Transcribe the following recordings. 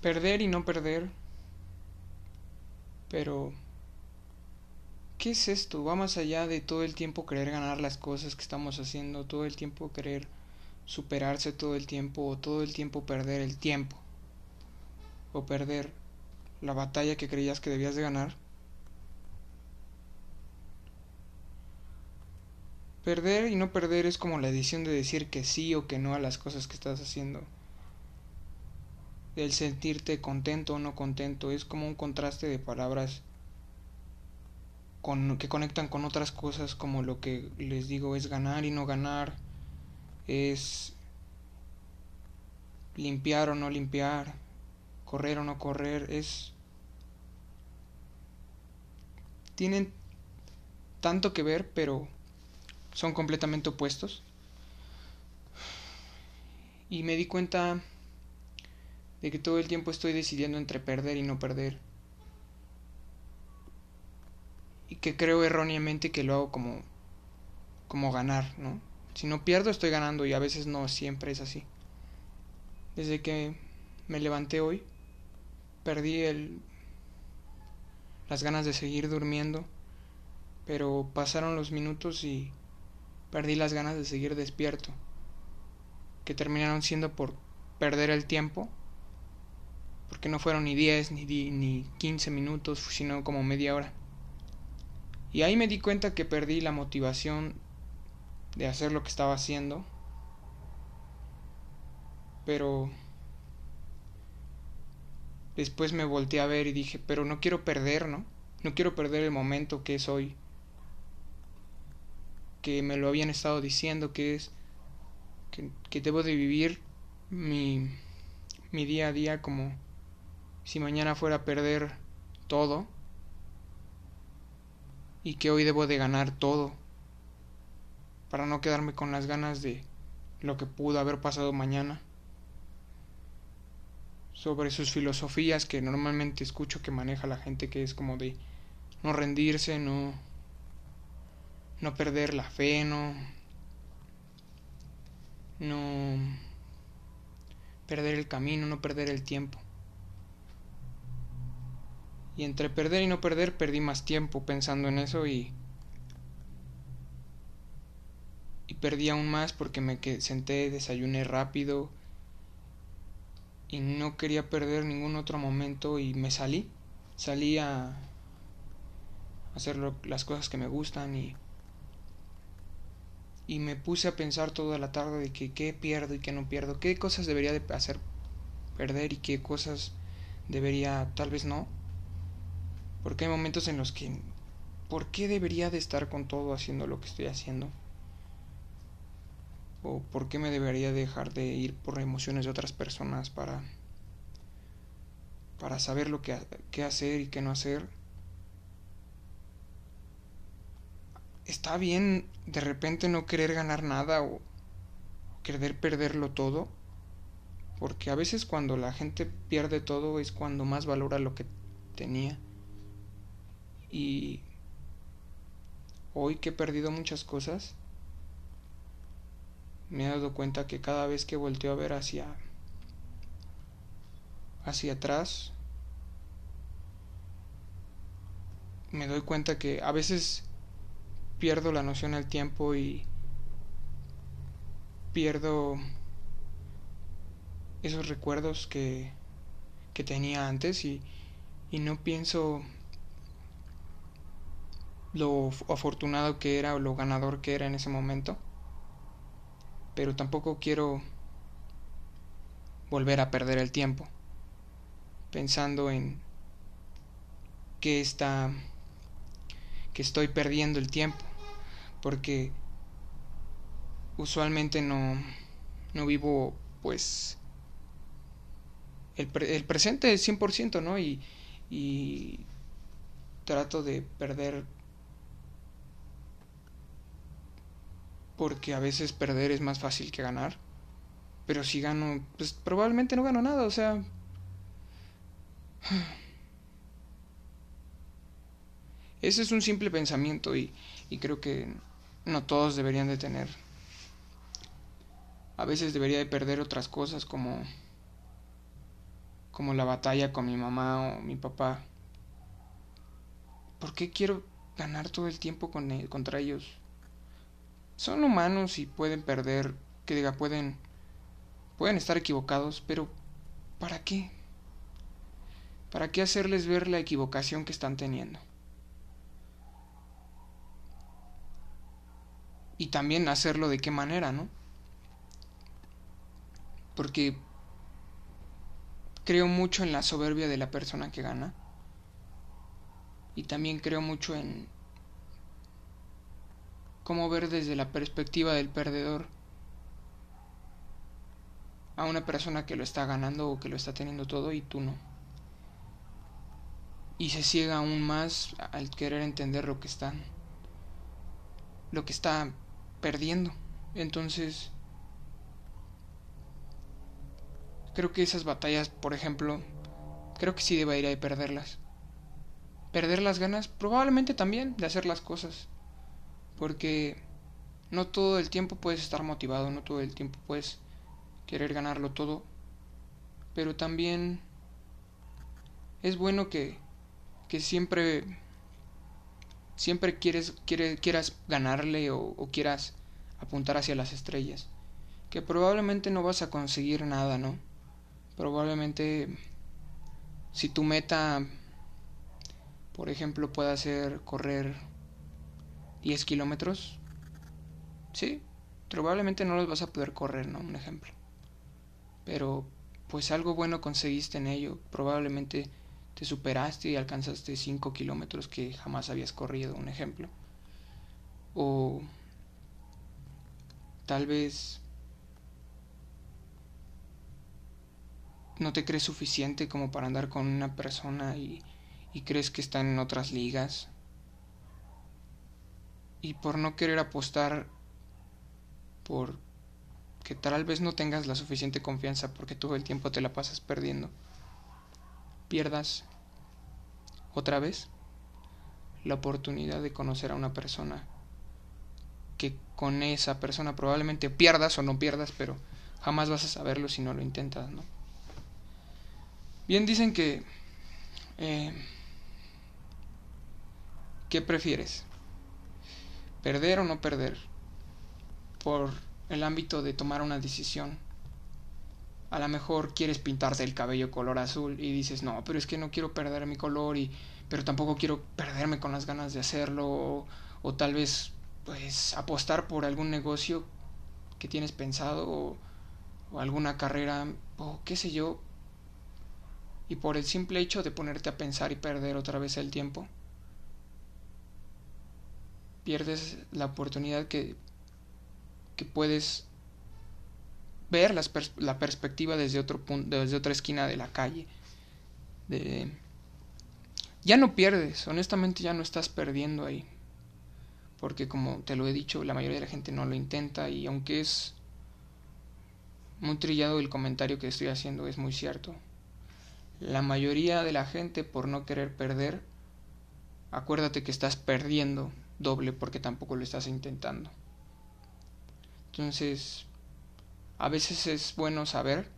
perder y no perder. Pero, ¿qué es esto? Va más allá de todo el tiempo querer ganar las cosas que estamos haciendo, todo el tiempo querer superarse todo el tiempo o todo el tiempo perder el tiempo o perder la batalla que creías que debías de ganar. Perder y no perder es como la edición de decir que sí o que no a las cosas que estás haciendo. El sentirte contento o no contento es como un contraste de palabras con, que conectan con otras cosas como lo que les digo es ganar y no ganar, es limpiar o no limpiar, correr o no correr, es... Tienen tanto que ver, pero son completamente opuestos. Y me di cuenta de que todo el tiempo estoy decidiendo entre perder y no perder. Y que creo erróneamente que lo hago como como ganar, ¿no? Si no pierdo estoy ganando y a veces no siempre es así. Desde que me levanté hoy, perdí el las ganas de seguir durmiendo, pero pasaron los minutos y perdí las ganas de seguir despierto, que terminaron siendo por perder el tiempo, porque no fueron ni 10 ni, ni 15 minutos, sino como media hora. Y ahí me di cuenta que perdí la motivación de hacer lo que estaba haciendo, pero después me volteé a ver y dije, pero no quiero perder, ¿no? No quiero perder el momento que es hoy que me lo habían estado diciendo, que es que, debo de vivir mi, mi día a día como si mañana fuera a perder todo y que hoy debo de ganar todo para no quedarme con las ganas de lo que pudo haber pasado mañana sobre sus filosofías que normalmente escucho que maneja la gente que es como de no rendirse, no no perder la fe, no, no perder el camino, no perder el tiempo. Y entre perder y no perder perdí más tiempo pensando en eso y y perdí aún más porque me senté, desayuné rápido y no quería perder ningún otro momento y me salí, salí a hacer las cosas que me gustan y y me puse a pensar toda la tarde de que qué pierdo y qué no pierdo, qué cosas debería de hacer perder y qué cosas debería tal vez no. Porque hay momentos en los que ¿por qué debería de estar con todo haciendo lo que estoy haciendo? ¿O por qué me debería dejar de ir por emociones de otras personas para para saber lo que, qué hacer y qué no hacer? está bien de repente no querer ganar nada o, querer perderlo todo. Porque a veces cuando la gente pierde todo es cuando más valora lo que tenía. Y hoy que he perdido muchas cosas, me he dado cuenta que cada vez que volteo a ver hacia hacia atrás, me doy cuenta que a veces pierdo la noción del tiempo y pierdo esos recuerdos que, que tenía antes y, y no pienso lo afortunado que era o lo ganador que era en ese momento. Pero tampoco quiero volver a perder el tiempo pensando en que está que estoy perdiendo el tiempo, porque usualmente no, no vivo pues el, el presente es 100%, ¿no? Y, y trato de perder porque a veces perder es más fácil que ganar. Pero si gano, pues probablemente no gano nada, o sea... Ese es un simple pensamiento y, creo que no todos deberían de tener. A veces debería de perder otras cosas como como la batalla con mi mamá o mi papá. ¿Por qué quiero ganar todo el tiempo con e, contra ellos? Son humanos y pueden perder, que diga, pueden pueden estar equivocados, pero ¿para qué? ¿Para qué hacerles ver la equivocación que están teniendo? Y también hacerlo de qué manera, ¿no? Porque creo mucho en la soberbia de la persona que gana. Y también creo mucho en cómo ver desde la perspectiva del perdedor a una persona que lo está ganando o que lo está teniendo todo y tú no. Y se ciega aún más al querer entender lo que están lo que está perdiendo. Entonces creo que esas batallas, por ejemplo, creo que sí debería de perderlas. Perder las ganas, probablemente también de hacer las cosas. Porque no todo el tiempo puedes estar motivado, no todo el tiempo puedes querer ganarlo todo, pero también es bueno que, que siempre siempre quieres, quieras ganarle o, o, quieras apuntar hacia las estrellas. Que probablemente no vas a conseguir nada, ¿no? Probablemente si tu meta, por ejemplo, pueda ser correr 10 kilómetros, sí, probablemente no los vas a poder correr, ¿no? Un ejemplo pero pues algo bueno conseguiste en ello. Probablemente te superaste y alcanzaste 5 kilómetros que jamás habías corrido, un ejemplo. O tal vez no te crees suficiente como para andar con una persona y, y crees que está en otras ligas. Y por no querer apostar por que tal vez no tengas la suficiente confianza porque todo el tiempo te la pasas perdiendo. Pierdas otra vez la oportunidad de conocer a una persona que con esa persona probablemente pierdas o no pierdas, pero jamás vas a saberlo si no lo intentas, ¿no? Bien dicen que eh, ¿qué prefieres? ¿Perder o no perder? Por el ámbito de tomar una decisión. A lo mejor quieres pintarte el cabello color azul y dices, no, pero es que no quiero perder mi color y pero tampoco quiero perderme con las ganas de hacerlo o, tal vez pues apostar por algún negocio que tienes pensado o, o alguna carrera o qué sé yo y por el simple hecho de ponerte a pensar y perder otra vez el tiempo pierdes la oportunidad que que puedes ver la perspectiva desde otro punto, desde otra esquina de la calle. De, ya no pierdes, honestamente ya no estás perdiendo ahí. Porque como te lo he dicho, la mayoría de la gente no lo intenta y aunque es muy trillado el comentario que estoy haciendo, es muy cierto. La mayoría de la gente por no querer perder, acuérdate que estás perdiendo doble porque tampoco lo estás intentando. Entonces, a veces es bueno saber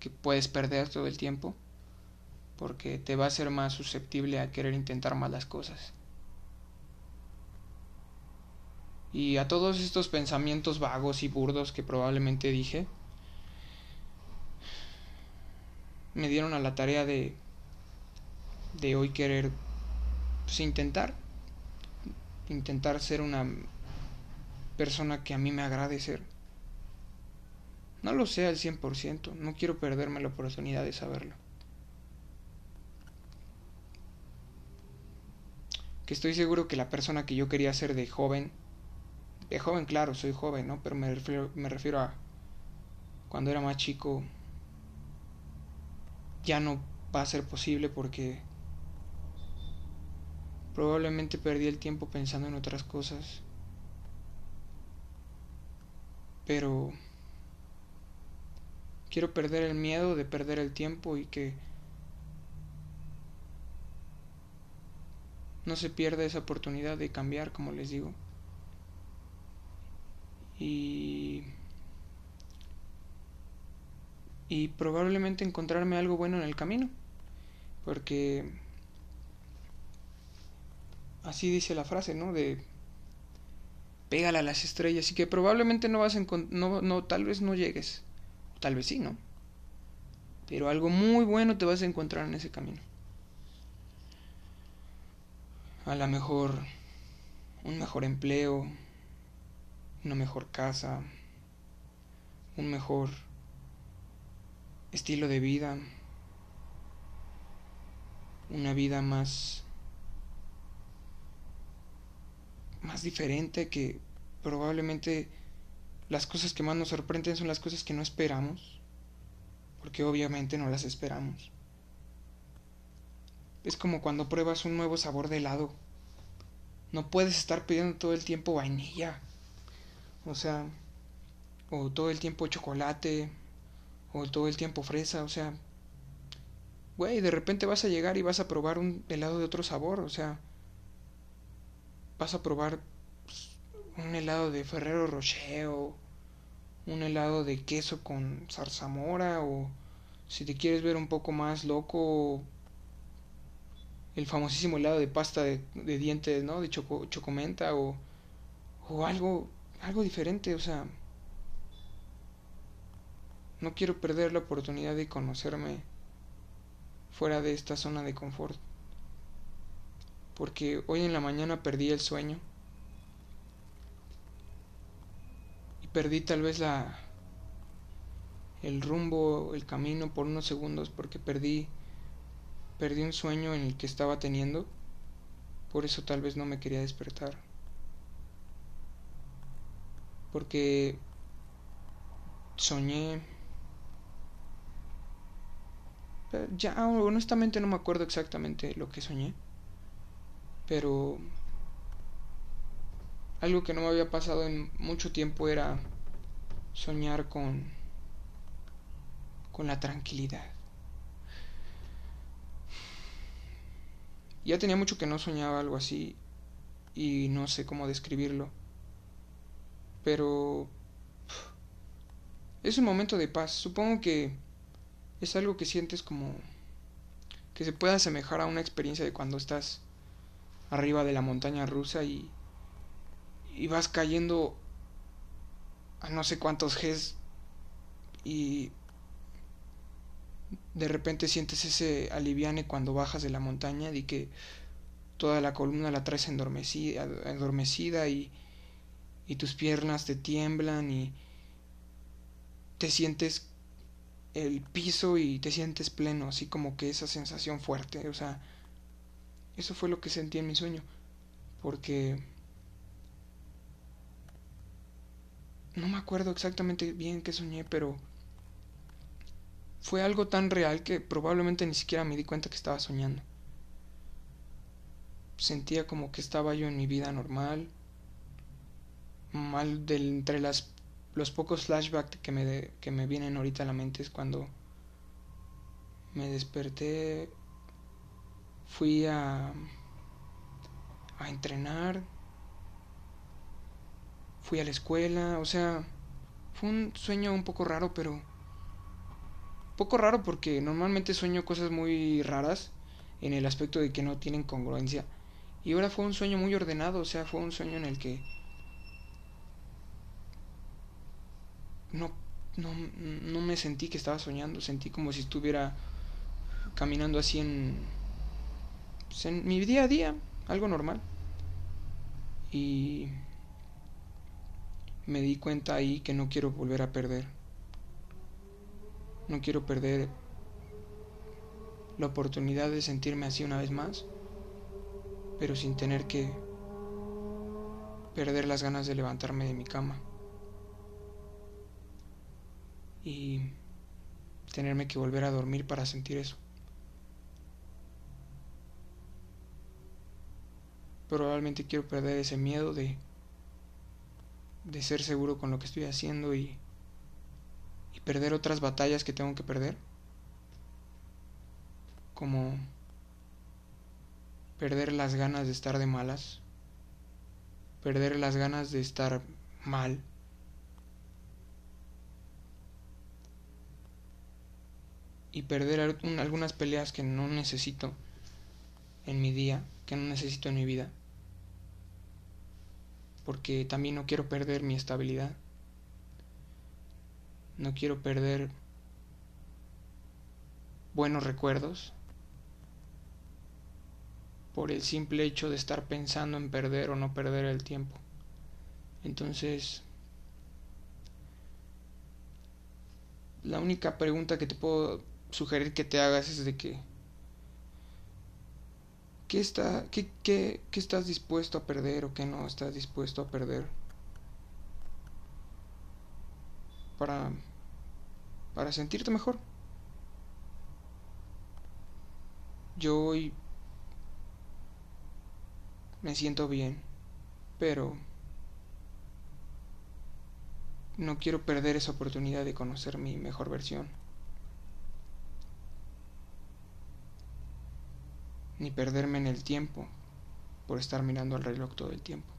que puedes perder todo el tiempo porque te va a hacer más susceptible a querer intentar más las cosas. Y a todos estos pensamientos vagos y burdos que probablemente dije, me dieron a la tarea de de hoy querer pues, intentar intentar ser una persona que a mí me agrade ser. No lo sé al 100%, no quiero perderme la oportunidad de saberlo. Que estoy seguro que la persona que yo quería ser de joven, de joven claro, soy joven, ¿no? Pero me refiero, me refiero a cuando era más chico, ya no va a ser posible porque probablemente perdí el tiempo pensando en otras cosas pero quiero perder el miedo de perder el tiempo y que no se pierda esa oportunidad de cambiar, como les digo. Y y probablemente encontrarme algo bueno en el camino. Porque así dice la frase, ¿no? De pégala a las estrellas y que probablemente no vas a no, no tal vez no llegues, tal vez sí, ¿no? Pero algo muy bueno te vas a encontrar en ese camino. A lo mejor un mejor empleo, una mejor casa, un mejor estilo de vida, una vida más más diferente que probablemente las cosas que más nos sorprenden son las cosas que no esperamos, porque obviamente no las esperamos. Es como cuando pruebas un nuevo sabor de helado. No puedes estar pidiendo todo el tiempo vainilla. O sea, o todo el tiempo chocolate, o todo el tiempo fresa, o sea, güey, de repente vas a llegar y vas a probar un helado de otro sabor, o sea, vas a probar pues, un helado de Ferrero Rocher o un helado de queso con zarzamora o si te quieres ver un poco más loco el famosísimo helado de pasta de, dientes, ¿no? De choco, chocomenta o, o algo, algo diferente, o sea, no quiero perder la oportunidad de conocerme fuera de esta zona de confort. Porque hoy en la mañana perdí el sueño. Y perdí tal vez la el rumbo, el camino por unos segundos porque perdí perdí un sueño en el que estaba teniendo. Por eso tal vez no me quería despertar. Porque soñé ya honestamente no me acuerdo exactamente lo que soñé. Pero algo que no me había pasado en mucho tiempo era soñar con con la tranquilidad. Ya tenía mucho que no soñaba algo así y no sé cómo describirlo. Pero es un momento de paz. Supongo que es algo que sientes como que se puede asemejar a una experiencia de cuando estás arriba de la montaña rusa y, y vas cayendo a no sé cuántos Gs y de repente sientes ese aliviane cuando bajas de la montaña y que toda la columna la traes endormecida, endormecida y, y tus piernas te tiemblan y te sientes el piso y te sientes pleno, así como que esa sensación fuerte, o sea, eso fue lo que sentí en mi sueño, porque no me acuerdo exactamente bien qué soñé, pero fue algo tan real que probablemente ni siquiera me di cuenta que estaba soñando. Sentía como que estaba yo en mi vida normal, mal del, entre las los pocos flashbacks que me, que me vienen ahorita a la mente es cuando me desperté, fui a, a entrenar, fui a la escuela, o sea, fue un sueño un poco raro, pero... Poco raro porque normalmente sueño cosas muy raras en el aspecto de que no tienen congruencia. Y ahora fue un sueño muy ordenado, o sea, fue un sueño en el que no, no, no me sentí que estaba soñando, sentí como si estuviera caminando así en, pues, en mi día a día, algo normal. Y me di cuenta ahí que no quiero volver a perder. No quiero perder la oportunidad de sentirme así una vez más, pero sin tener que perder las ganas de levantarme de mi cama. y tenerme que volver a dormir para sentir eso. Probablemente quiero perder ese miedo de, de ser seguro con lo que estoy haciendo y, y perder otras batallas que tengo que perder. Como perder las ganas de estar de malas, perder las ganas de estar mal y perder algunas peleas que no necesito en mi día, que no necesito en mi vida. Porque también no quiero perder mi estabilidad. No quiero perder buenos recuerdos por el simple hecho de estar pensando en perder o no perder el tiempo. Entonces, la única pregunta que te puedo sugerir que te hagas es de que ¿qué, está, qué, qué, qué estás dispuesto a perder o qué no estás dispuesto a perder para, para sentirte mejor? Yo hoy me siento bien, pero no quiero perder esa oportunidad de conocer mi mejor versión. Ni perderme en el tiempo por estar mirando al reloj todo el tiempo.